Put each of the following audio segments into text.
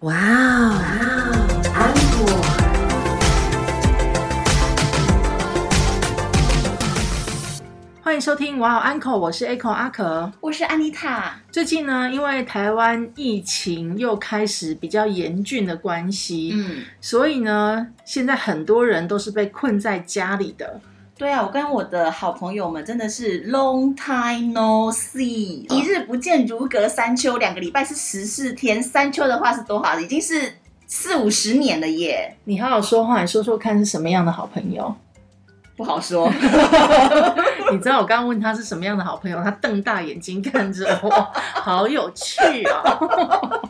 哇哦，安果。欢迎收听哇哦 Uncle，我是 Echo 阿可。我是安妮塔。最近呢，因为台湾疫情又开始比较严峻的关系，嗯，所以呢，现在很多人都是被困在家里的。对啊，我跟我的好朋友们真的是 long time no see，一日不见如隔三秋，两个礼拜是十四天，三秋的话是多少？已经是四五十年了耶，你好好说话，你说说看是什么样的好朋友？不好说。你知道我刚刚问他是什么样的好朋友，他瞪大眼睛看着我，好有趣啊！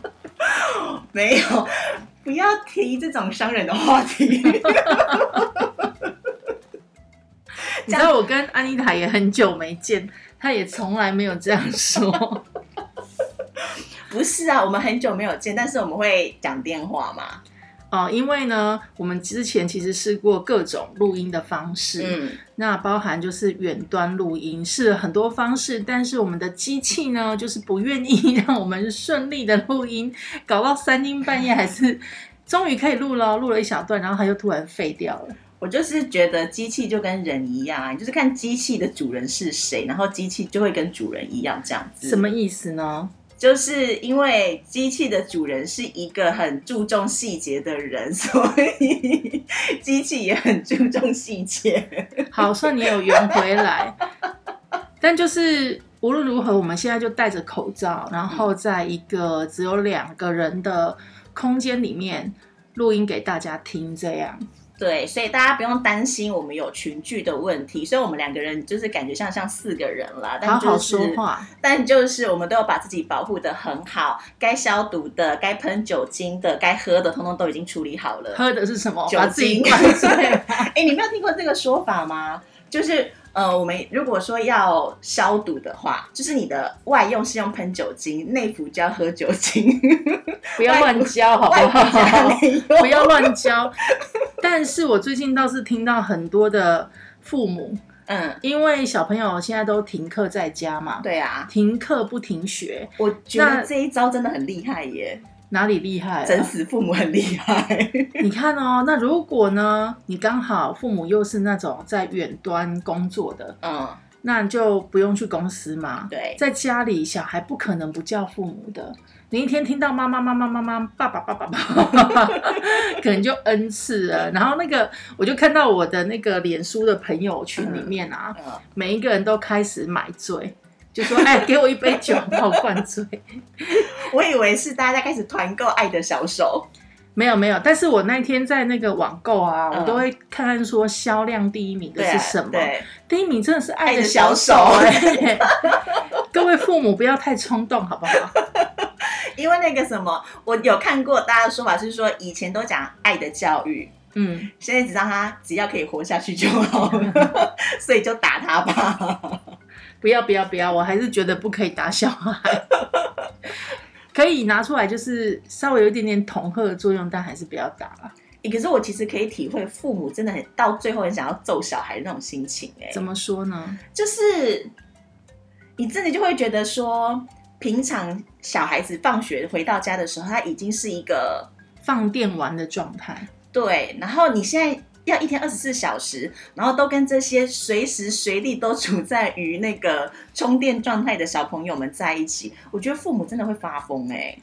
没有，不要提这种伤人的话题。你知道我跟安妮塔也很久没见，她也从来没有这样说。不是啊，我们很久没有见，但是我们会讲电话嘛。哦，因为呢，我们之前其实试过各种录音的方式，嗯，那包含就是远端录音，试了很多方式，但是我们的机器呢，就是不愿意让我们顺利的录音，搞到三更半夜还是终于可以录了，录了一小段，然后它又突然废掉了。我就是觉得机器就跟人一样啊，你就是看机器的主人是谁，然后机器就会跟主人一样这样子。什么意思呢？就是因为机器的主人是一个很注重细节的人，所以机器也很注重细节。好，算你有圆回来。但就是无论如何，我们现在就戴着口罩，然后在一个只有两个人的空间里面录音给大家听，这样。对，所以大家不用担心我们有群聚的问题。所以我们两个人就是感觉像像四个人啦，但就是好好说话。但就是我们都要把自己保护的很好，该消毒的、该喷酒精的、该喝的，通通都已经处理好了。喝的是什么？酒精。哎、你没有听过这个说法吗？就是呃，我们如果说要消毒的话，就是你的外用是用喷酒精，内服就要喝酒精，不要乱教，好不好？不要乱教。但是我最近倒是听到很多的父母，嗯，因为小朋友现在都停课在家嘛，对啊，停课不停学，我觉得这一招真的很厉害耶，哪里厉害、整啊？死父母很厉害。你看哦，那如果呢，你刚好父母又是那种在远端工作的，嗯，那你就不用去公司嘛。对，在家里，小孩不可能不叫父母的。你一天听到妈妈妈妈妈妈爸爸爸爸爸爸，可能就 n 次了。然后那个，我就看到我的那个脸书的朋友群里面啊，嗯，每一个人都开始买醉，就说：“哎，给我一杯酒，把我灌醉。我以为是大家开始团购爱的小手，”没有没有，但是我那天在那个网购啊，嗯我都会看看说销量第一名的是什么。对，第一名真的是爱爱的的小手小手哎、各位父母不要太冲动，好不好？因为那个什么，我有看过大家的说法是说，以前都讲爱的教育，嗯，现在只让他只要可以活下去就好了，所以就打他吧。不要不要不要，我还是觉得不可以打小孩，可以拿出来就是稍微有一点点恐吓的作用，但还是不要打了。欸可是我其实可以体会父母真的很到最后很想要揍小孩的那种心情、哎，怎么说呢？就是你真的就会觉得说，平常小孩子放学回到家的时候，他已经是一个放电玩的状态，对，然后你现在要一天二十四小时，然后都跟这些随时随地都处在于那个充电状态的小朋友们在一起，我觉得父母真的会发疯哎、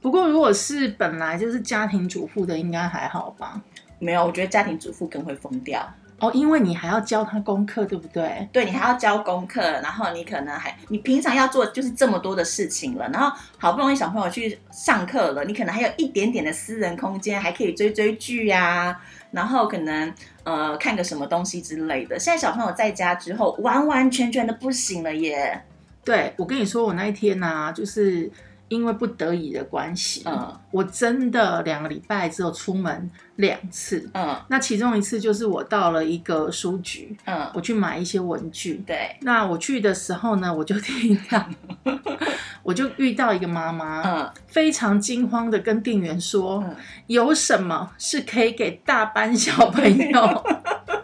不过如果是本来就是家庭主妇的，应该还好吧？没有，我觉得家庭主妇更会疯掉。哦，因为你还要教他功课，对不对？对你还要教功课，然后你可能还你平常要做就是这么多的事情了，然后好不容易小朋友去上课了，你可能还有一点点的私人空间，还可以追追剧呀、然后可能呃看个什么东西之类的。现在小朋友在家之后，完完全全的不行了耶。对，我跟你说，我那一天呢、就是因为不得已的关系，嗯我真的两个礼拜只有出门两次。嗯那其中一次就是我到了一个书局，嗯，我去买一些文具。对，那我去的时候呢，我就听到，我就遇到一个妈妈，嗯非常惊慌的跟店员说：“嗯有什么是可以给大班小朋友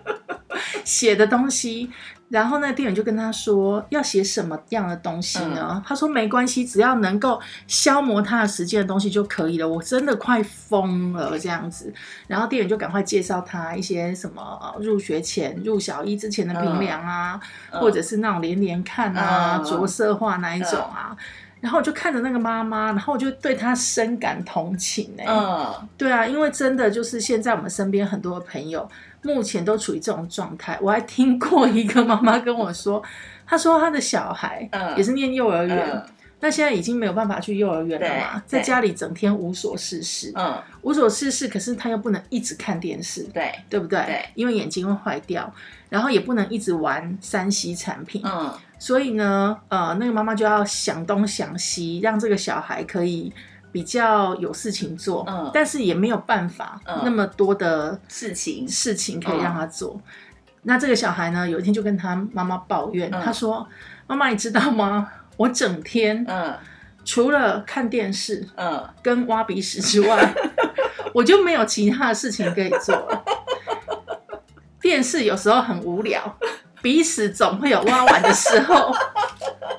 写的东西。然后那店员就跟他说要写什么样的东西呢？他说没关系，只要能够消磨他的时间的东西就可以了。我真的快疯了这样子。然后店员就赶快介绍他一些什么入学前、入小一之前的评量啊，或者是那种连连看啊、着色画那一种啊。然后我就看着那个妈妈，然后我就对她深感同情哎。嗯，对啊，因为真的就是现在我们身边很多的朋友。目前都处于这种状态。我还听过一个妈妈跟我说，她说她的小孩也是念幼儿园，但现在已经没有办法去幼儿园了嘛，在家里整天无所事事。嗯，无所事事，可是他又不能一直看电视，对对不对？对，因为眼睛会坏掉，然后也不能一直玩三 C 产品。嗯，所以呢，呃，那个妈妈就要想东想西，让这个小孩可以。比较有事情做，嗯，但是也没有办法那么多的事情事情可以让他做。那这个小孩呢，有一天就跟他妈妈抱怨，他说：“妈妈，你知道吗？我整天，嗯，除了看电视，嗯，跟挖鼻屎之外，我就没有其他的事情可以做了。电视有时候很无聊，鼻屎总会有挖完的时候。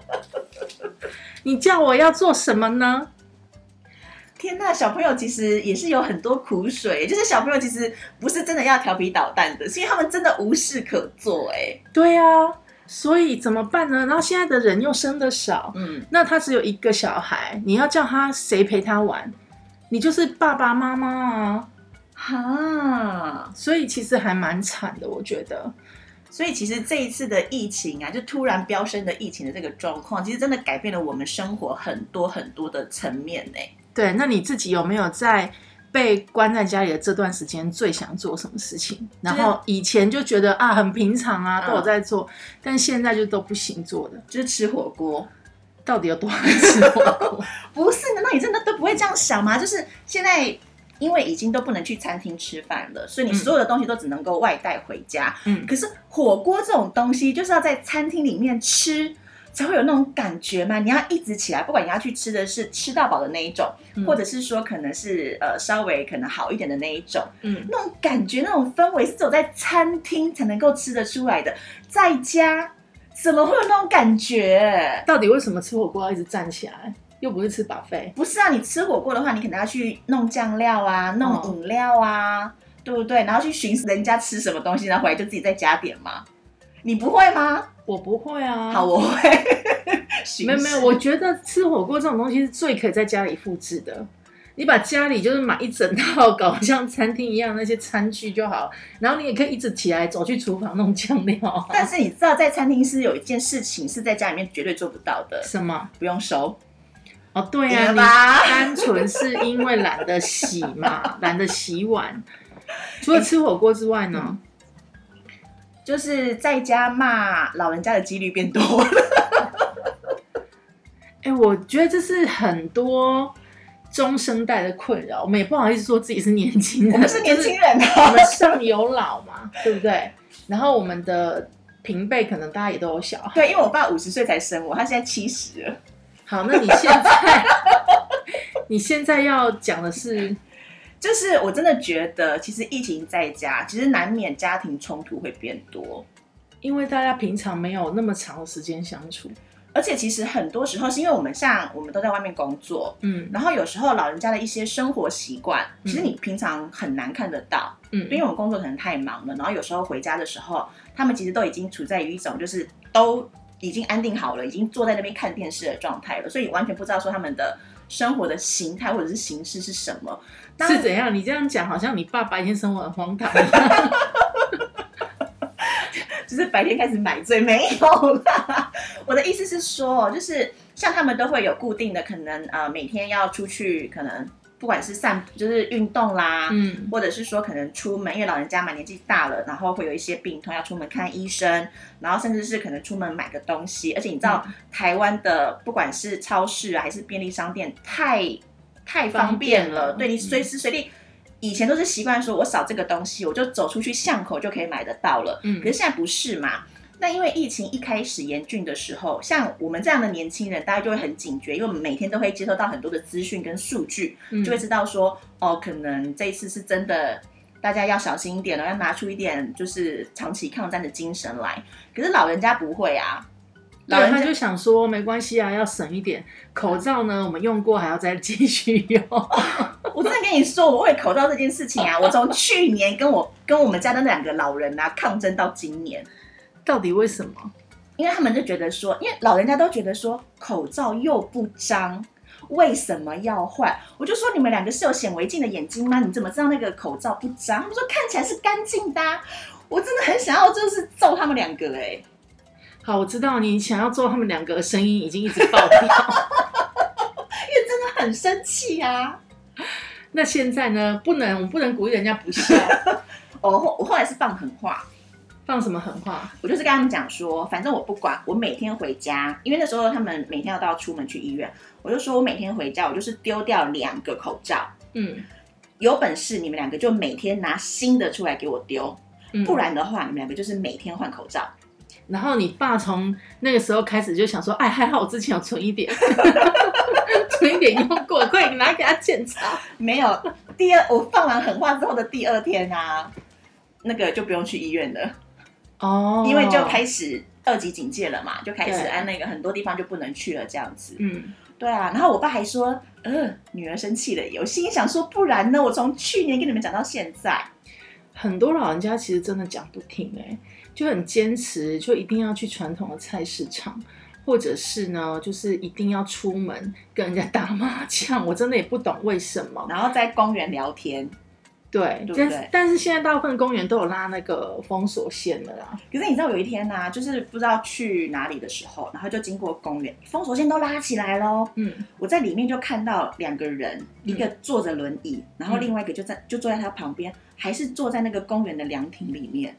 你叫我要做什么呢？”天呐，小朋友其实也是有很多苦水，就是小朋友其实不是真的要调皮捣蛋的，是因为他们真的无事可做。哎，对啊，所以怎么办呢？然后现在的人又生的少，嗯，那他只有一个小孩，你要叫他谁陪他玩？你就是爸爸妈妈啊，哈，所以其实还蛮惨的，我觉得。所以其实这一次的疫情啊，就突然飙升的疫情的这个状况，其实真的改变了我们生活很多很多的层面呢。对，那你自己有没有在被关在家里的这段时间最想做什么事情？然后以前就觉得啊很平常啊都有在做，但现在就都不行做的，就是吃火锅。到底有多爱吃火锅？不是，难道你真的都不会这样想吗？就是现在因为已经都不能去餐厅吃饭了，所以你所有的东西都只能够外带回家。嗯，可是火锅这种东西就是要在餐厅里面吃。才会有那种感觉嘛？你要一直起来，不管你要去吃的是吃到饱的那一种，或者是说可能是呃稍微可能好一点的那一种，嗯，那种感觉、那种氛围是只有在餐厅才能够吃得出来的，在家怎么会有那种感觉？到底为什么吃火锅要一直站起来？又不是吃饱费？不是啊，你吃火锅的话，你可能要去弄酱料啊，弄饮料啊，对不对？然后去寻思人家吃什么东西，然后回来就自己再加点嘛。你不会吗？我不会啊，好，我会。没有没有，我觉得吃火锅这种东西是最可以在家里复制的。你把家里就是买一整套，搞像餐厅一样那些餐具就好，然后你也可以一直起来走去厨房弄酱料。但是你知道，在餐厅是有一件事情是在家里面绝对做不到的，什么？不用收。哦，对呀，你单纯是因为懒得洗嘛，懒得洗碗。除了吃火锅之外呢？就是在家骂老人家的几率变多了。哎，我觉得这是很多中生代的困扰。我们也不好意思说自己是年轻人，我们是年轻人，我们上有老嘛，对不对？然后我们的平辈可能大家也都有小孩。对，因为我爸五十岁才生我，他现在七十了。好，那你现在 你现在要讲的是？就是我真的觉得，其实疫情在家，其实难免家庭冲突会变多，因为大家平常没有那么长的时间相处，而且其实很多时候是因为我们像我们都在外面工作，嗯，然后有时候老人家的一些生活习惯，其实你平常很难看得到，嗯，因为我们工作可能太忙了，然后有时候回家的时候，他们其实都已经处在于一种就是都已经安定好了，已经坐在那边看电视的状态了，所以完全不知道说他们的。生活的形态或者是形式是什么？是怎样？你这样讲，好像你爸白天生活很荒唐，就是白天开始买醉，没有啦。我的意思是说，就是像他们都会有固定的，可能呃每天要出去，可能。不管是散就是运动啦，嗯，或者是说可能出门，因为老人家嘛年纪大了，然后会有一些病痛要出门看医生，然后甚至是可能出门买个东西，而且你知道台湾的不管是超市啊还是便利商店，太太方便了，对你随时随地，以前都是习惯说我扫这个东西，我就走出去巷口就可以买得到了，嗯，可是现在不是嘛。那因为疫情一开始严峻的时候，像我们这样的年轻人，大家就会很警觉，因为我们每天都会接收到很多的资讯跟数据，就会知道说，哦，可能这一次是真的大家要小心一点了，要拿出一点就是长期抗战的精神来。可是老人家不会啊，老人家就想说没关系啊，要省一点。口罩呢，我们用过还要再继续用。我真的跟你说，我为口罩这件事情啊，我从去年跟我跟我们家的那两个老人啊抗争到今年，到底为什么？因为他们就觉得说，因为老人家都觉得说口罩又不脏，为什么要换？我就说你们两个是有显微镜的眼睛吗？你怎么知道那个口罩不脏？他们说看起来是干净的啊、我真的很想要就是揍他们两个哎、好，我知道你想要揍他们两个，声音已经一直爆掉。因为真的很生气啊。那现在呢？不能，我们不能鼓励人家不笑。我后我后来是放狠话，放什么狠话？我就是跟他们讲说，反正我不管，我每天回家，因为那时候他们每天要都要出门去医院，我就说我每天回家，我就是丢掉两个口罩，嗯，有本事你们两个就每天拿新的出来给我丢，嗯不。然的话，你们两个就是每天换口罩。然后你爸从那个时候开始就想说，哎，还好我之前有存一点，存一点用过，快点拿给他检查。没有，第二我放完狠话之后的第二天啊，那个就不用去医院了，哦因为就开始二级警戒了嘛，就开始按那个很多地方就不能去了这样子。嗯，对啊，然后我爸还说，呃，女儿生气了耶。我心里想说，不然呢？我从去年跟你们讲到现在，很多老人家其实真的讲不听、哎，就很坚持，就一定要去传统的菜市场，或者是呢，就是一定要出门跟人家打麻将。我真的也不懂为什么。然后在公园聊天。对，对但但是现在大部分公园都有拉那个封锁线的啦。可是你知道有一天呢、啊就是不知道去哪里的时候，然后就经过公园，封锁线都拉起来喽。嗯，我在里面就看到两个人，一个坐着轮椅，然后另外一个就在就坐在他旁边，还是坐在那个公园的凉亭里面，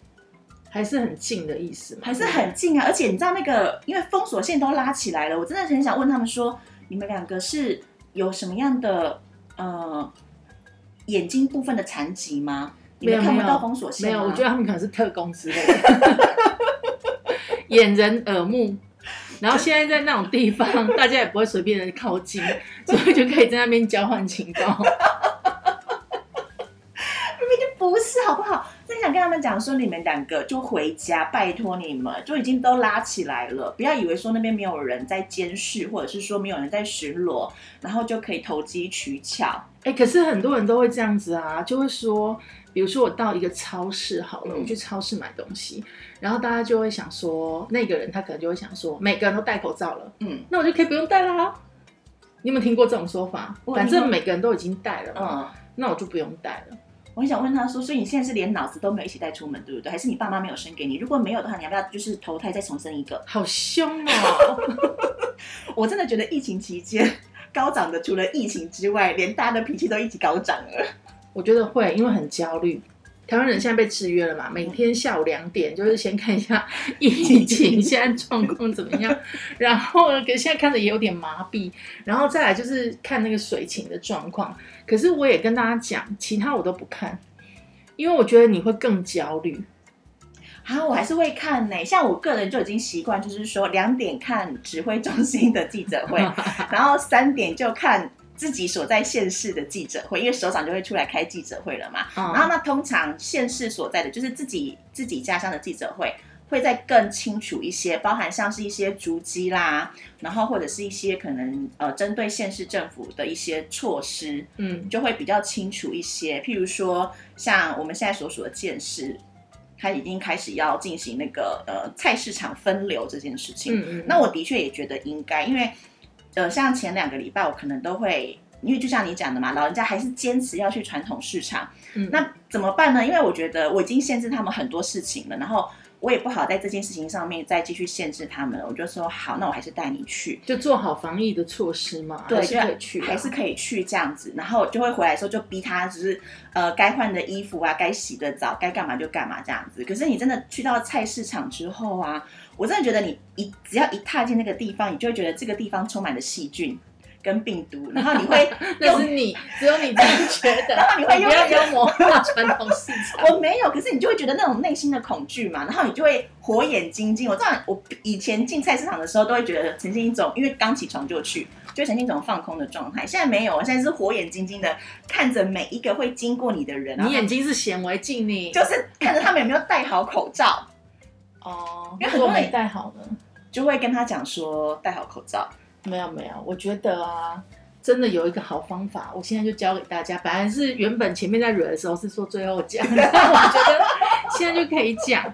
还是很近的意思嘛，还是很近啊。而且你知道那个，因为封锁线都拉起来了，我真的很想问他们说，你们两个是有什么样的呃眼睛部分的残疾吗？你们看不到封锁线吗？没有，我觉得他们可能是特工之类的，掩人耳目。然后现在在那种地方，大家也不会随便的靠近，所以就可以在那边交换情报。不是好不好？真想跟他们讲说，你们两个就回家，拜托你们，就已经都拉起来了，不要以为说那边没有人在监视，或者是说没有人在巡逻，然后就可以投机取巧。哎、可是很多人都会这样子啊，就会说，比如说我到一个超市好了，嗯我去超市买东西，然后大家就会想说，那个人他可能就会想说，每个人都戴口罩了，嗯那我就可以不用戴啦。你有没有听过这种说法？反正每个人都已经戴了嘛，嗯，那我就不用戴了。我很想问他说，所以你现在是连脑子都没有一起带出门，对不对？还是你爸妈没有生给你？如果没有的话，你要不要就是投胎再重生一个？好凶哦！我真的觉得疫情期间高涨的，除了疫情之外，连大家的脾气都一起高涨了。我觉得会，因为很焦虑。台湾人现在被制约了嘛，每天下午两点就是先看一下 疫情现在状况怎么样，然后呢，可现在看的也有点麻痹，然后再来就是看那个水情的状况。可是我也跟大家讲，其他我都不看，因为我觉得你会更焦虑。啊，我还是会看呢、像我个人就已经习惯，就是说两点看指挥中心的记者会，然后三点就看自己所在县市的记者会，因为首长就会出来开记者会了嘛。然后嗯，那通常县市所在的就是自己自己家乡的记者会。会再更清楚一些，包含像是一些足迹啦，然后或者是一些可能呃针对县市政府的一些措施，嗯就会比较清楚一些。譬如说，像我们现在所属的建市，它已经开始要进行那个呃菜市场分流这件事情。嗯嗯，那我的确也觉得应该，因为呃，像前两个礼拜我可能都会。因为就像你讲的嘛，老人家还是坚持要去传统市场，嗯那怎么办呢？因为我觉得我已经限制他们很多事情了，然后我也不好在这件事情上面再继续限制他们了。我就说好，那我还是带你去。就做好防疫的措施嘛，对，还是就可以去的，还是可以去这样子，然后就会回来的时候就逼他，就是呃该换的衣服啊，该洗的澡，该干嘛就干嘛这样子。可是你真的去到菜市场之后啊，我真的觉得你一只要一踏进那个地方，你就会觉得这个地方充满了细菌跟病毒，然后你会 那是你，只有你这样觉得，然后你会用不要妖魔化传统市场。我没有，可是你就会觉得那种内心的恐惧嘛，然后你就会火眼金睛。我这样，我以前进菜市场的时候都会觉得呈现一种，因为刚起床就去，就呈现一种放空的状态。现在没有，我现在是火眼金睛的看着每一个会经过你的人，你眼睛是显微镜，你就是看着他们有没有戴好口罩，哦，因为很多没戴好呢？就会跟他讲说戴好口罩。没有没有，我觉得啊，真的有一个好方法，我现在就教给大家。本来是原本前面在惹的时候是说最后讲，但我觉得现在就可以讲，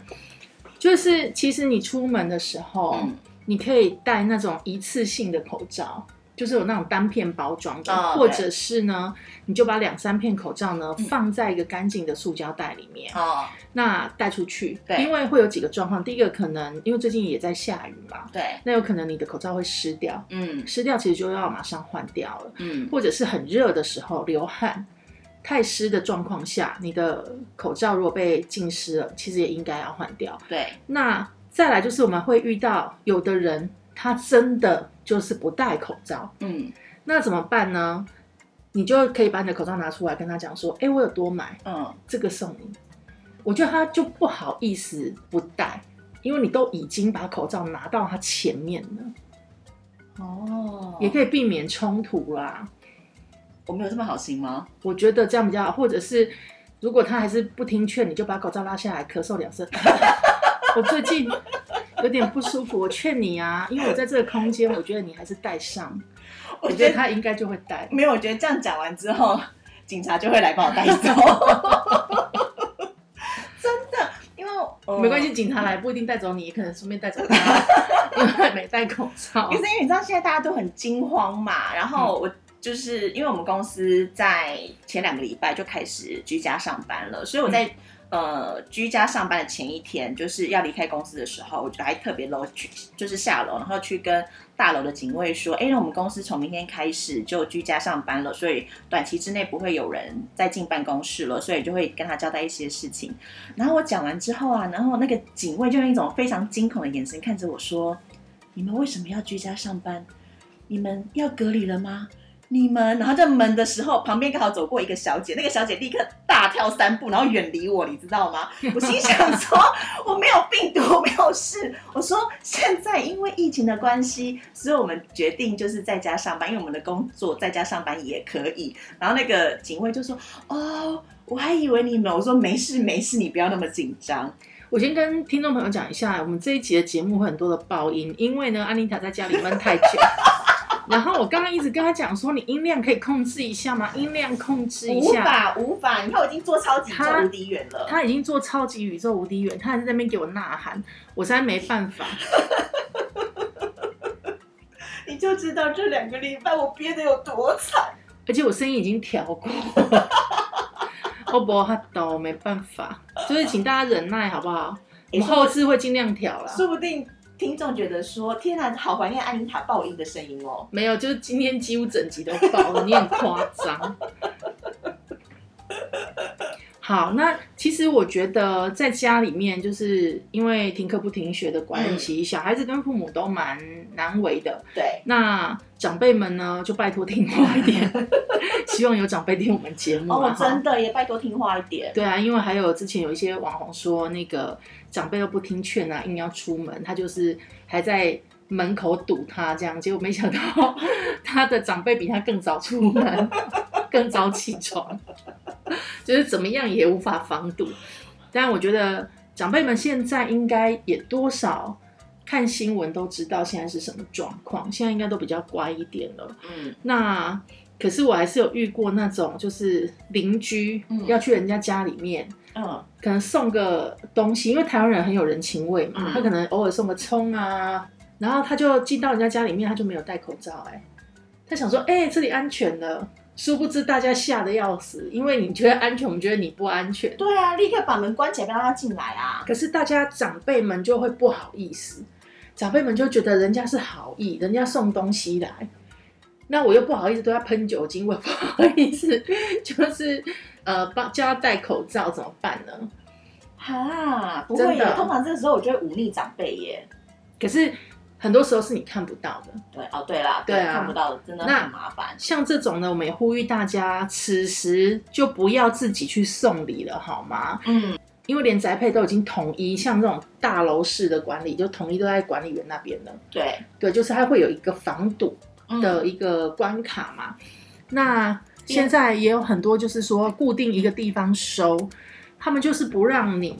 就是其实你出门的时候，你可以戴那种一次性的口罩。就是有那种单片包装的，哦或者是呢，你就把两三片口罩呢、嗯放在一个干净的塑胶袋里面，哦，那带出去。对因为会有几个状况，第一个可能因为最近也在下雨嘛，对，那有可能你的口罩会湿掉，嗯湿掉其实就要马上换掉了，嗯，或者是很热的时候流汗。太湿的状况下，你的口罩如果被浸湿了，其实也应该要换掉。对，那再来就是我们会遇到有的人他真的就是不戴口罩，嗯那怎么办呢？你就可以把你的口罩拿出来跟他讲说，哎、我有多买，嗯，这个送你。我觉得他就不好意思不戴，因为你都已经把口罩拿到他前面了，哦，也可以避免冲突啦。我没有这么好心吗？我觉得这样比较好，或者是如果他还是不听劝，你就把口罩拉下来，咳嗽两声。我最近有点不舒服，我劝你啊，因为我在这个空间，我觉得你还是戴上。我觉得得他应该就会戴。没有，我觉得这样讲完之后，警察就会来把我带走。真的，因为、呃没关系，。警察来不一定带走你，也可能顺便带走他，因为他没戴口罩 可。是因为你知道现在大家都很惊慌嘛，然后嗯我就是因为我们公司在前两个礼拜就开始居家上班了，所以我在、呃居家上班的前一天，就是要离开公司的时候，我就还特别楼去就是下楼，然后去跟大楼的警卫说，哎，我们公司从明天开始就居家上班了，所以短期之内不会有人再进办公室了，所以就会跟他交代一些事情。然后我讲完之后啊，然后那个警卫就用一种非常惊恐的眼神看着我说：“你们为什么要居家上班？你们要隔离了吗？你们……”然后在门的时候，旁边刚好走过一个小姐，那个小姐立刻大跳三步，然后远离我，你知道吗？我心想说：“我没有病毒，我没有事。”我说：“现在因为疫情的关系，所以我们决定就是在家上班，因为我们的工作在家上班也可以。”然后那个警卫就说：“哦。”我还以为你们，我说没事没事，你不要那么紧张。我先跟听众朋友讲一下，我们这一集的节目会很多的爆音，因为呢，安妮塔在家里闷太久。然后我刚刚一直跟他讲说，你音量可以控制一下吗？音量控制一无下。法无法，你看我已经做超级宇宙无敌远了。他已经做超级宇宙无敌远，他还在那边给我呐喊，我实在没办法。你就知道这两个礼拜我憋得有多惨。而且我声音已经调过，我 不哈抖，没办法，就是请大家忍耐好不好？我们后置会尽量调啦。说不定听众觉得说，天哪，好怀念安妮塔爆音的声音哦。没有，就是今天几乎整集都爆了，你很夸张。好，那其实我觉得在家里面，就是因为停课不停学的关系，小孩子跟父母都蛮难为的。对，那长辈们呢，就拜托听话一点，希望有长辈听我们节目啊。哦，真的也拜托听话一点。对啊，因为还有之前有一些网红说，那个长辈都不听劝啊，硬要出门，他就是还在门口堵他这样，结果没想到 他的长辈比他更早出门，更早起床，就是怎么样也无法防堵。但我觉得长辈们现在应该也多少看新闻都知道现在是什么状况，现在应该都比较乖一点了。嗯，那可是我还是有遇过那种，就是邻居嗯。要去人家家里面，嗯。可能送个东西，因为台湾人很有人情味嘛，嗯。他可能偶尔送个葱啊，然后他就进到人家家里面，他就没有戴口罩、哎，他想说，哎、这里安全了，殊不知大家吓得要死，因为你觉得安全，我们觉得你不安全，对啊，立刻把门关起来，不让他进来啊。可是大家长辈们就会不好意思，长辈们就觉得人家是好意，人家送东西来，那我又不好意思对他喷酒精，我也不好意思，就是呃帮叫他戴口罩怎么办呢？哈，不真的，通常这个时候我就会忤逆长辈耶。可是很多时候是你看不到的，对，哦，对啦，对啊看不到的真的那很麻烦。像这种呢，我们也呼吁大家，此时就不要自己去送礼了，好吗？嗯，因为连宅配都已经统一，像这种大楼式的管理，就统一都在管理员那边了。对，对，就是它会有一个防堵，的一个关卡嘛。那现在也有很多就是说固定一个地方收，他们就是不让你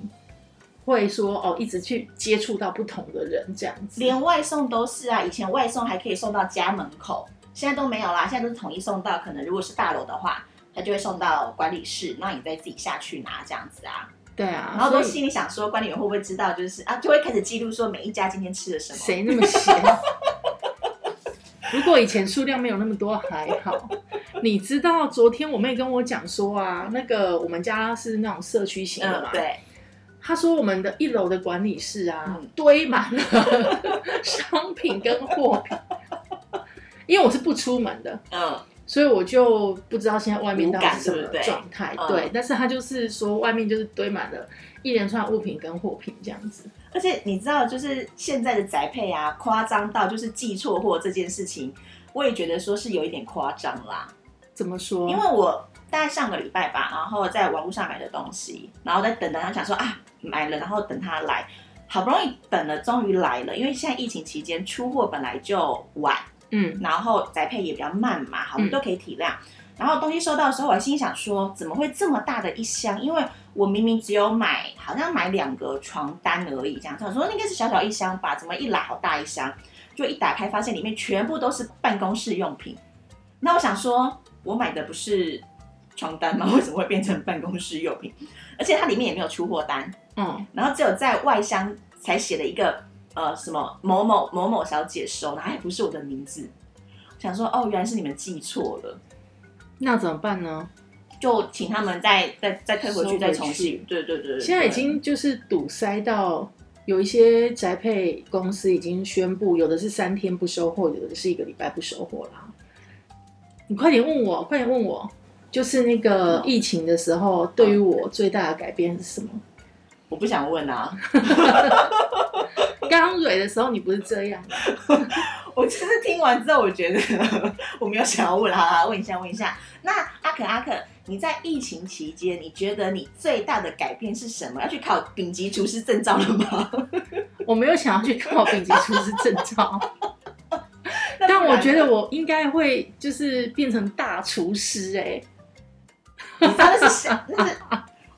会说哦一直去接触到不同的人这样子。连外送都是啊，以前外送还可以送到家门口，现在都没有啦，现在都是统一送到，可能如果是大楼的话，他就会送到管理室，那你再自己下去拿这样子啊。对啊，然后都心里想说，管理员会不会知道？就是啊，就会开始记录说每一家今天吃了什么。谁那么闲？如果以前数量没有那么多还好。你知道昨天我妹跟我讲说啊，那个我们家是那种社区型的嘛，，嗯对，她说我们的一楼的管理室啊，嗯堆满了 商品跟货品。因为我是不出门的，嗯，所以我就不知道现在外面到底是什么状态。嗯对，但是他就是说外面就是堆满了一连串物品跟货品这样子。而且你知道，就是现在的宅配啊，夸张到就是寄错货这件事情，我也觉得说是有一点夸张啦。怎么说？因为我大概上个礼拜吧，然后在网络上买的东西，然后在等等，他想说啊买了，然后等他来，好不容易等了，终于来了。因为现在疫情期间出货本来就晚，嗯然后宅配也比较慢嘛，好，我们嗯都可以体谅。然后东西收到的时候，我还心想说，怎么会这么大的一箱？因为我明明只有买，好像买两个床单而已，这样。想说应该是小小一箱吧，怎么一来好大一箱？就一打开发现里面全部都是办公室用品。那我想说，我买的不是床单吗？为什么会变成办公室用品？而且它里面也没有出货单，嗯，然后只有在外箱才写了一个呃什么某某某某小姐收，然后还不是我的名字。想说哦，原来是你们记错了，那怎么办呢？就请他们再再再退回去，再重新。对对对对现在已经就是堵塞到有一些宅配公司已经宣布，有的是三天不收货，有的是一个礼拜不收货了。你快点问我，快点问我，就是那个疫情的时候，对于我最大的改变是什么？我不想问啊，刚蕊的时候你不是这样，我就是听完之后，我觉得 我没有想要问，好好问一下问一下。那阿可阿可，你在疫情期间，你觉得你最大的改变是什么？要去考顶级厨师证照了吗？我没有想要去考丙级厨师证照，但我觉得得我应该会就是变成大厨师哎、你知道那是想，那是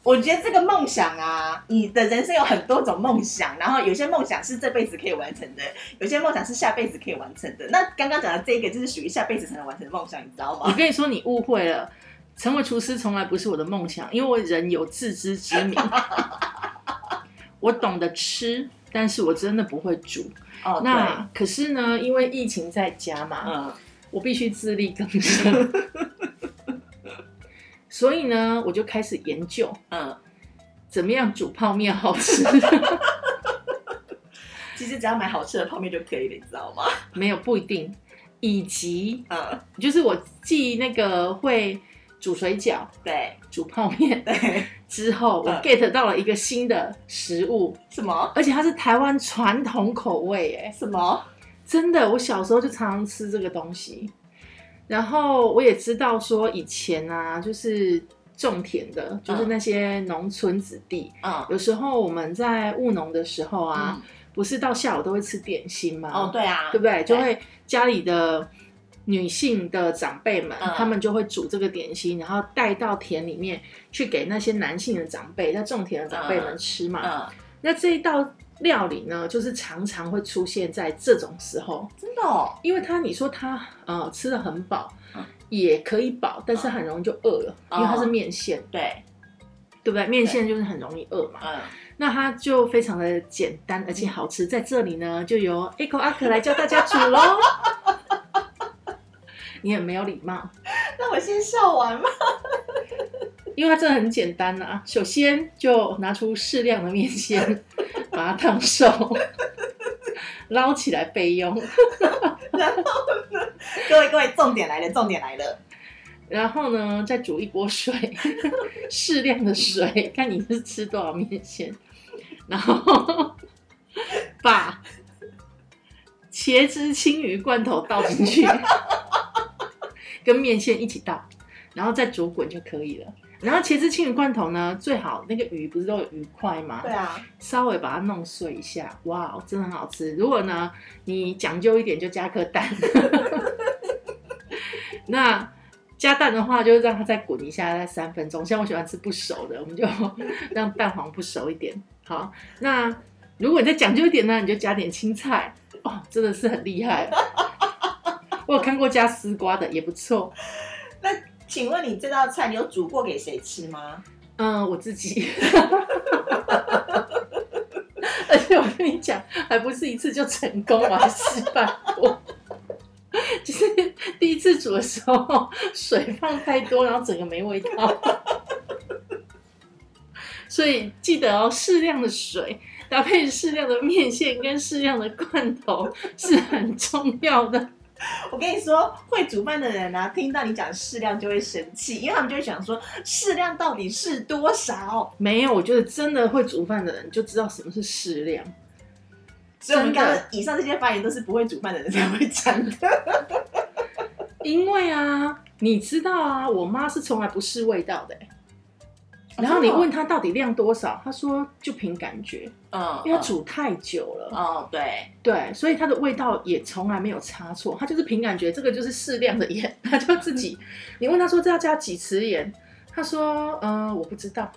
我觉得这个梦想啊，你的人生有很多种梦想，然后有些梦想是这辈子可以完成的，有些梦想是下辈子可以完成的。那刚刚讲的这个就是属于下辈子才能完成的梦想，你知道吗？我跟你说，你误会了。成为厨师从来不是我的梦想，因为我人有自知之明，我懂得吃，但是我真的不会煮。哦，那可是呢，因为疫情在家嘛，嗯，我必须自力更生，所以呢，我就开始研究嗯，怎么样煮泡面好吃。其实只要买好吃的泡面就可以了，你知道吗？没有不一定，以及嗯，就是我既那个会煮水饺、对。煮泡面对，之后，我嗯。get 到了一个新的食物，什么？而且它是台湾传统口味，哎，什么？真的，我小时候就常常吃这个东西。然后我也知道说以前啊，就是种田的，就是那些农村子弟，嗯。有时候我们在务农的时候啊，嗯。不是到下午都会吃点心吗？哦，对啊，对不对？就会家里的女性的长辈们，嗯。他们就会煮这个点心，然后带到田里面去给那些男性的长辈，在种田的长辈们吃嘛。嗯，那这一道料理呢，就是常常会出现在这种时候，真的哦，因为他你说他呃吃的很饱，嗯也可以饱，但是很容易就饿了，哦因为它是面线，对，对不对？面线就是很容易饿嘛。嗯，那它就非常的简单而且好吃，在这里呢，就由 Echo 阿可 来教大家煮喽。你很没有礼貌，那我先笑完嘛。因为它真的很简单啊。首先就拿出适量的面线，把它烫熟，捞起来备用 然后。各位各位，重点来了，重点来了。然后呢，再煮一锅水，适量的水，看你是吃多少面线，然后把茄汁青鱼罐头倒进去，跟面线一起倒，然后再煮滚就可以了。然后茄汁青鱼罐头呢，最好那个鱼不是都有鱼块吗？对啊，稍微把它弄碎一下，哇，真的很好吃。如果呢你讲究一点，就加颗蛋。那加蛋的话，就让它再滚一下，再三分钟。像我喜欢吃不熟的，我们就让蛋黄不熟一点。好，那如果你再讲究一点呢，你就加点青菜。哦，真的是很厉害。我有看过加丝瓜的，也不错。请问你这道菜你有煮过给谁吃吗？嗯，我自己。而且我跟你讲，还不是一次就成功，我还失败过。就是第一次煮的时候，水放太多，然后整个没味道。所以记得哦，适量的水搭配适量的面线跟适量的罐头是很重要的。我跟你说，会煮饭的人啊，听到你讲适量就会生气，因为他们就会想说适量到底是多少？没有，我觉得真的会煮饭的人就知道什么是适量。所以我们刚刚以上这些发言都是不会煮饭的人才会讲的。因为啊，你知道啊，我妈是从来不试味道的。然后你问他到底量多少，他说就凭感觉，嗯，因为他煮太久了，哦，对。对，所以它的味道也从来没有差错，他就是凭感觉，这个就是适量的盐，他就自己，你问他说这要加几匙盐，他说嗯我不知道，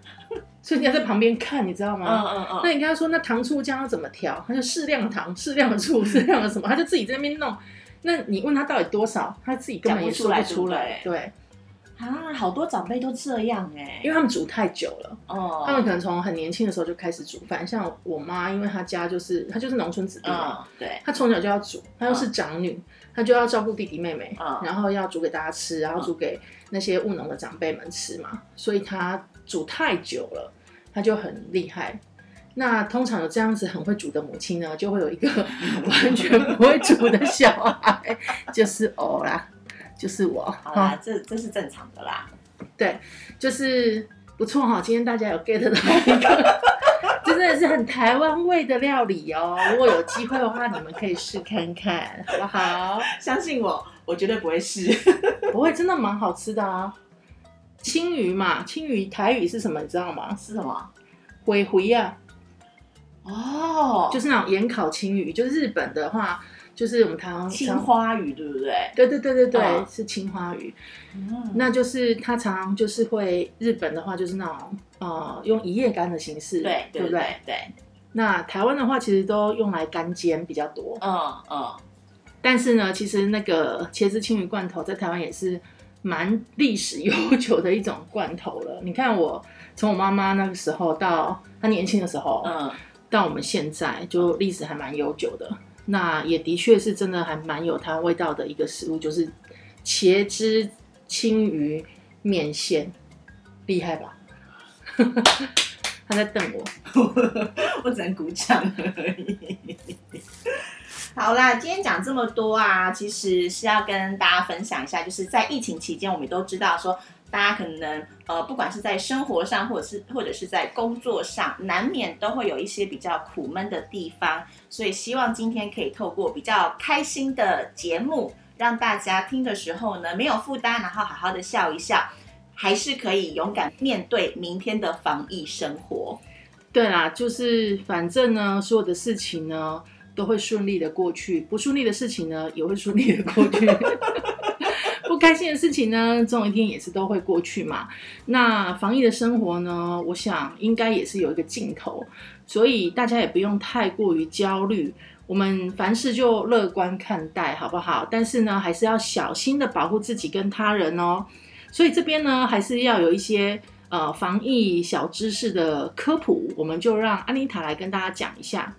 所以你要在旁边看，你知道吗？嗯嗯嗯，那你跟他说那糖醋酱要怎么调，他就适量的糖，适量的醋，适量的什么，他就自己在那边弄，那你问他到底多少，他自己根本也说不出来，对。啊，好多长辈都这样哎，因为他们煮太久了哦。他们可能从很年轻的时候就开始煮饭，像我妈，因为她家就是她就是农村子弟嘛，对，她从小就要煮，她又是长女，她就要照顾弟弟妹妹，然后要煮给大家吃，然后煮给那些务农的长辈们吃嘛，所以她煮太久了，她就很厉害。那通常有这样子很会煮的母亲呢，就会有一个 完全不会煮的小孩，就是我啦。就是我，好啦，这这是正常的啦。对，就是不错哈。今天大家有 get 到一个，真的是很台湾味的料理哦。如果有机会的话，你们可以试看看，好不好？相信我，我绝对不会试，不会，真的蛮好吃的啊。青鱼嘛，青鱼台语是什么？你知道吗？是什么？灰灰啊。哦，就是那种盐烤青鱼，就是日本的话。就是我们台湾青花鱼，对不对？对对对对对，是青花鱼。嗯，那就是它常常就是会日本的话，就是那种呃用一夜干的形式，对对不对？对。那台湾的话，其实都用来干煎比较多。嗯嗯。但是呢，其实那个茄子青鱼罐头在台湾也是蛮历史悠久的一种罐头了。你看，我从我妈妈那个时候到她年轻的时候，嗯，到我们现在，就历史还蛮悠久的。那也的确是真的，还蛮有它味道的一个食物，就是茄汁青鱼面线，厉害吧？他在瞪我，我只能鼓掌而已。好啦，今天讲这么多啊，其实是要跟大家分享一下，就是在疫情期间，我们都知道说。大家可能呃，不管是在生活上，或者是或者是在工作上，难免都会有一些比较苦闷的地方。所以希望今天可以透过比较开心的节目，让大家听的时候呢没有负担，然后好好的笑一笑，还是可以勇敢面对明天的防疫生活。对啦，就是反正呢，所有的事情呢都会顺利的过去，不顺利的事情呢也会顺利的过去。开心的事情呢，总有一天也是都会过去嘛。那防疫的生活呢，我想应该也是有一个尽头，所以大家也不用太过于焦虑。我们凡事就乐观看待，好不好？但是呢，还是要小心的保护自己跟他人哦。所以这边呢，还是要有一些呃防疫小知识的科普，我们就让安妮塔来跟大家讲一下。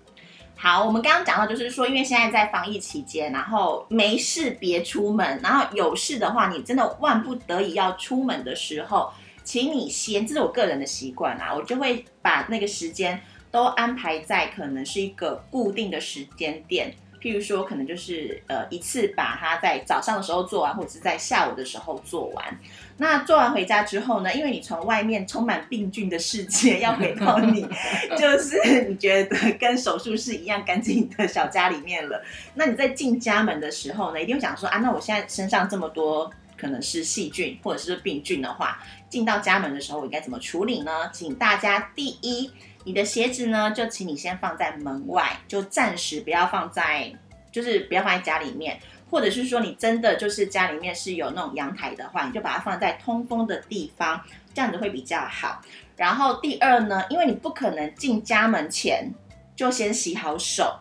好，我们刚刚讲到，就是说，因为现在在防疫期间，然后没事别出门，然后有事的话，你真的万不得已要出门的时候，请你先，这是我个人的习惯啊，我就会把那个时间都安排在可能是一个固定的时间点。譬如说，可能就是呃一次把它在早上的时候做完，或者是在下午的时候做完。那做完回家之后呢？因为你从外面充满病菌的世界要回到你，就是你觉得跟手术室一样干净的小家里面了。那你在进家门的时候呢，一定会想说啊，那我现在身上这么多可能是细菌或者是病菌的话，进到家门的时候我应该怎么处理呢？请大家第一。你的鞋子呢，就请你先放在门外，就暂时不要放在，就是不要放在家里面，或者是说你真的就是家里面是有那种阳台的话，你就把它放在通风的地方，这样子会比较好。然后第二呢，因为你不可能进家门前就先洗好手，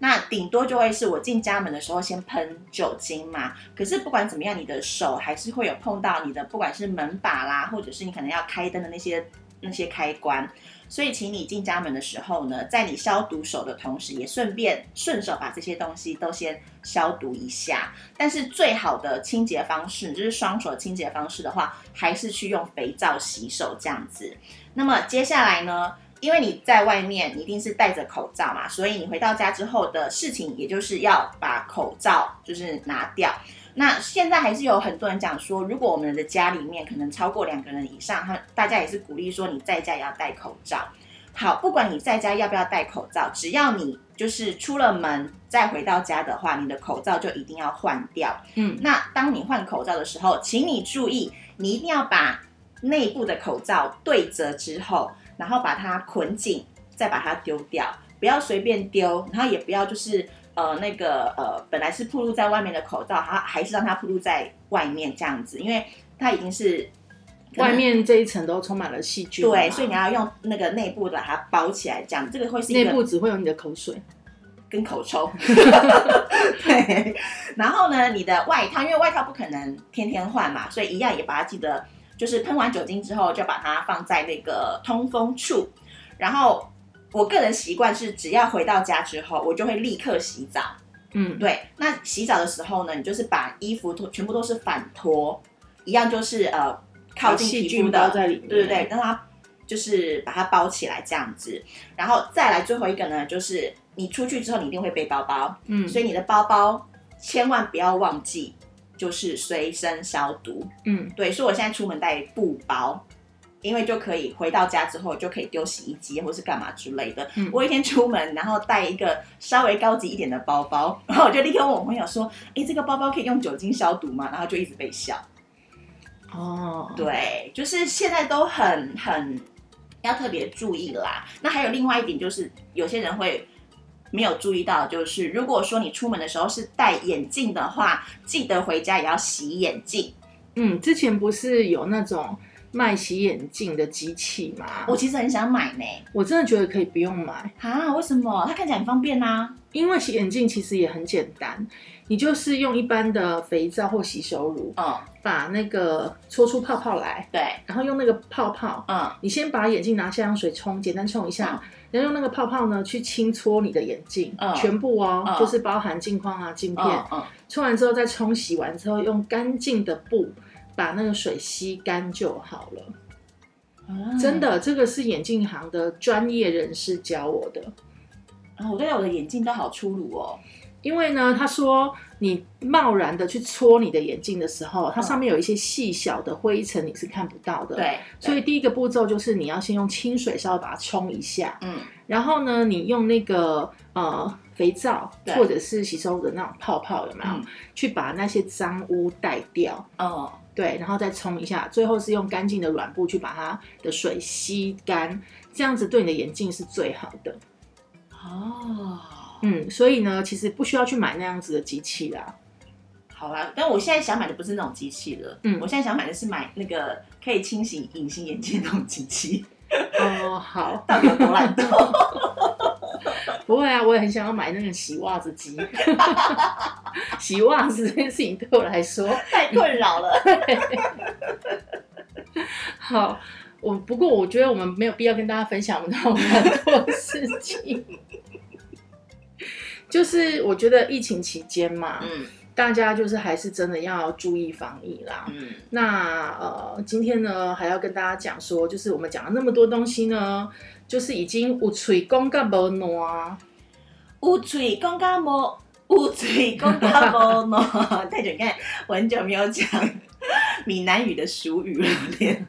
那顶多就会是我进家门的时候先喷酒精嘛。可是不管怎么样，你的手还是会有碰到你的，不管是门把啦，或者是你可能要开灯的那些那些开关。所以，请你进家门的时候呢，在你消毒手的同时，也顺便顺手把这些东西都先消毒一下。但是，最好的清洁方式就是双手清洁方式的话，还是去用肥皂洗手这样子。那么接下来呢，因为你在外面你一定是戴着口罩嘛，所以你回到家之后的事情，也就是要把口罩就是拿掉。那现在还是有很多人讲说，如果我们的家里面可能超过两个人以上，他大家也是鼓励说你在家也要戴口罩。好，不管你在家要不要戴口罩，只要你就是出了门再回到家的话，你的口罩就一定要换掉。嗯，那当你换口罩的时候，请你注意，你一定要把内部的口罩对折之后，然后把它捆紧，再把它丢掉，不要随便丢，然后也不要就是。呃，那个呃，本来是铺露在外面的口罩，它还是让它铺露在外面这样子，因为它已经是外面这一层都充满了细菌。对，所以你要用那个内部把它包起来，这样这个会是内部只会有你的口水跟口臭。对，然后呢，你的外套，因为外套不可能天天换嘛，所以一样也把它记得，就是喷完酒精之后就把它放在那个通风处，然后。我个人习惯是，只要回到家之后，我就会立刻洗澡。嗯，对。那洗澡的时候呢，你就是把衣服脱，全部都是反脱，一样就是呃靠近皮肤的，对对对，让它就是把它包起来这样子。然后再来最后一个呢，就是你出去之后，你一定会背包包，嗯，所以你的包包千万不要忘记，就是随身消毒。嗯，对。所以我现在出门带布包。因为就可以回到家之后就可以丢洗衣机或是干嘛之类的。我一天出门，然后带一个稍微高级一点的包包，然后我就立刻问我朋友说：“哎，这个包包可以用酒精消毒吗？”然后就一直被笑。哦，对，就是现在都很很要特别注意啦。那还有另外一点就是，有些人会没有注意到，就是如果说你出门的时候是戴眼镜的话，记得回家也要洗眼镜。嗯，之前不是有那种。卖洗眼镜的机器嘛，我其实很想买呢。我真的觉得可以不用买啊？为什么？它看起来很方便啊。因为洗眼镜其实也很简单，你就是用一般的肥皂或洗手乳，嗯，把那个搓出泡泡来，对，然后用那个泡泡，嗯，你先把眼镜拿下用水冲，简单冲一下，然后用那个泡泡呢去轻搓你的眼镜，全部哦，就是包含镜框啊、镜片，嗯，搓完之后再冲洗完之后，用干净的布。把那个水吸干就好了。真的，这个是眼镜行的专业人士教我的。啊，我觉得我的眼镜都好粗鲁哦。因为呢，他说你贸然的去搓你的眼镜的时候，它上面有一些细小的灰尘，你是看不到的。对。所以第一个步骤就是你要先用清水稍微把它冲一下。嗯。然后呢，你用那个呃肥皂或者是洗收的那种泡泡，有没有？去把那些脏污带掉。哦。对，然后再冲一下，最后是用干净的软布去把它的水吸干，这样子对你的眼镜是最好的。哦，嗯，所以呢，其实不需要去买那样子的机器啦。好啦，但我现在想买的不是那种机器了，嗯，我现在想买的是买那个可以清洗隐形眼镜那种机器。哦，好，到底有多懒惰？不会啊，我也很想要买那个洗袜子机。洗袜子这件事情对我来说 太困扰了。好，我不过我觉得我们没有必要跟大家分享我们那种很多事情。就是我觉得疫情期间嘛，嗯，大家就是还是真的要注意防疫啦。嗯，那呃，今天呢还要跟大家讲说，就是我们讲了那么多东西呢，就是已经有嘴讲甲无暖，有嘴讲甲无。乌嘴公大波诺，太久你看，我很久没有讲闽南语的俗语了，连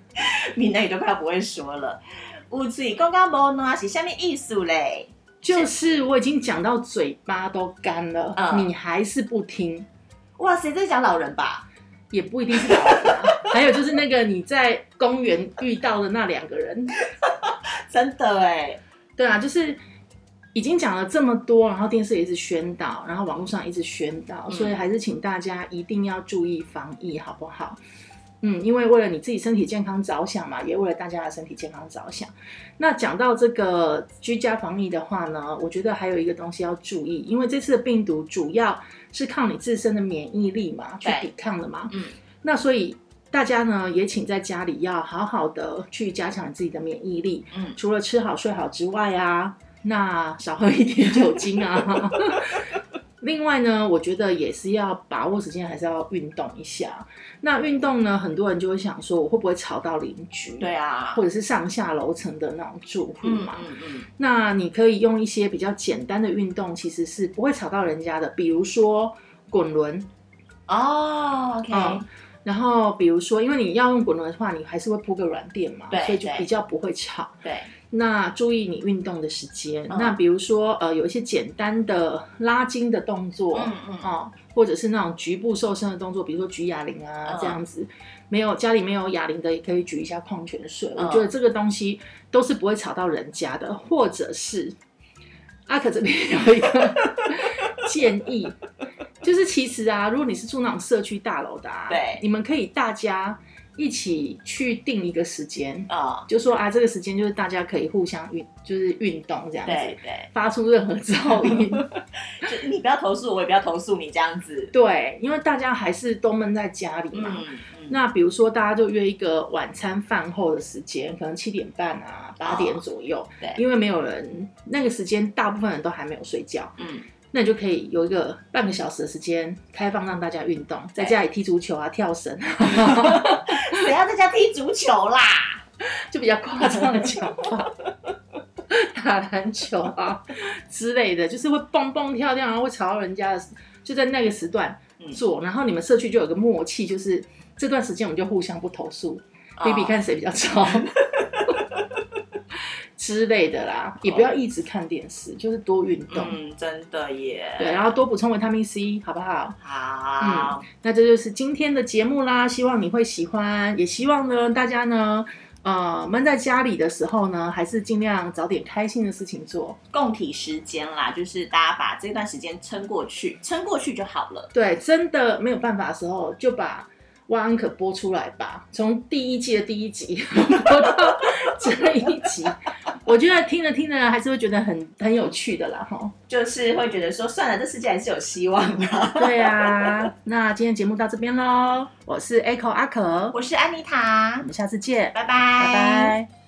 闽南语都快不？会说了。乌嘴公大波诺是下面意思嘞？就是我已经讲到嘴巴都干了，你还是不？听？哇塞，在讲老人吧？也不一定是老人，还有就是那个你在公园遇到的那两个人，真的哎，对啊，就是。已经讲了这么多，然后电视也一直宣导，然后网络上一直宣导，嗯所以还是请大家一定要注意防疫，好不好？嗯，因为为了你自己身体健康着想嘛，也为了大家的身体健康着想。那讲到这个居家防疫的话呢，我觉得还有一个东西要注意，因为这次的病毒主要是靠你自身的免疫力嘛去抵抗的嘛。嗯，那所以大家呢也请在家里要好好的去加强自己的免疫力。嗯除了吃好睡好之外啊，那少喝一点酒精啊。另外呢，我觉得也是要把握时间，还是要运动一下。那运动呢，很多人就会想说，我会不会吵到邻居？对啊，或者是上下楼层的那种住户嗯嘛。嗯嗯，那你可以用一些比较简单的运动，其实是不会吵到人家的，比如说滚轮，哦，OK，嗯，然后比如说，因为你要用滚轮的话，你还是会铺个软垫嘛，所以就比较不会吵。对，那注意你运动的时间。嗯那比如说，呃，有一些简单的拉筋的动作，嗯嗯哦，或者是那种局部瘦身的动作，比如说举哑铃啊、嗯这样子。没有家里没有哑铃的，也可以举一下矿泉水。嗯我觉得这个东西都是不会吵到人家的，或者是阿可这边有一个建议。就是其实啊，如果你是住那种社区大楼的啊，对你们可以大家一起去定一个时间，哦，就说啊，这个时间就是大家可以互相运，就是运动这样子，对对，发出任何噪音。就你不要投诉我，我也不要投诉你，这样子。对，因为大家还是都闷在家里嘛。嗯嗯，那比如说，大家就约一个晚餐饭后的时间，可能七点半啊、八点左右。对因为没有人那个时间，大部分人都还没有睡觉，嗯，那你就可以有一个半个小时的时间开放让大家运动，在家里踢足球啊、跳绳，谁要在家踢足球啦？就比较夸张的讲法。打篮球啊之类的，就是会蹦蹦跳跳，然后会吵到人家的，就在那个时段嗯做，然后你们社区就有个默契，就是这段时间我们就互相不投诉，比比哦看谁比较吵。之类的啦，也不要一直看电视，就是多运动，嗯，真的耶。对，然后多补充维他命 C，好不好？好，那这就是今天的节目啦，希望你会喜欢，也希望呢大家呢，呃，闷在家里的时候呢，还是尽量找点开心的事情做。共体时间啦，就是大家把这段时间撑过去，撑过去就好了。对，真的没有办法的时候，就把《万安可》播出来吧，从第一季的第一集 播到这一集，我觉得听着听着还是会觉得很很有趣的啦，哈。就是会觉得说，算了，这世界还是有希望的。对啊，那今天节目到这边喽，我是 Echo 阿可，我是安妮塔我，们下次见，拜拜，拜拜。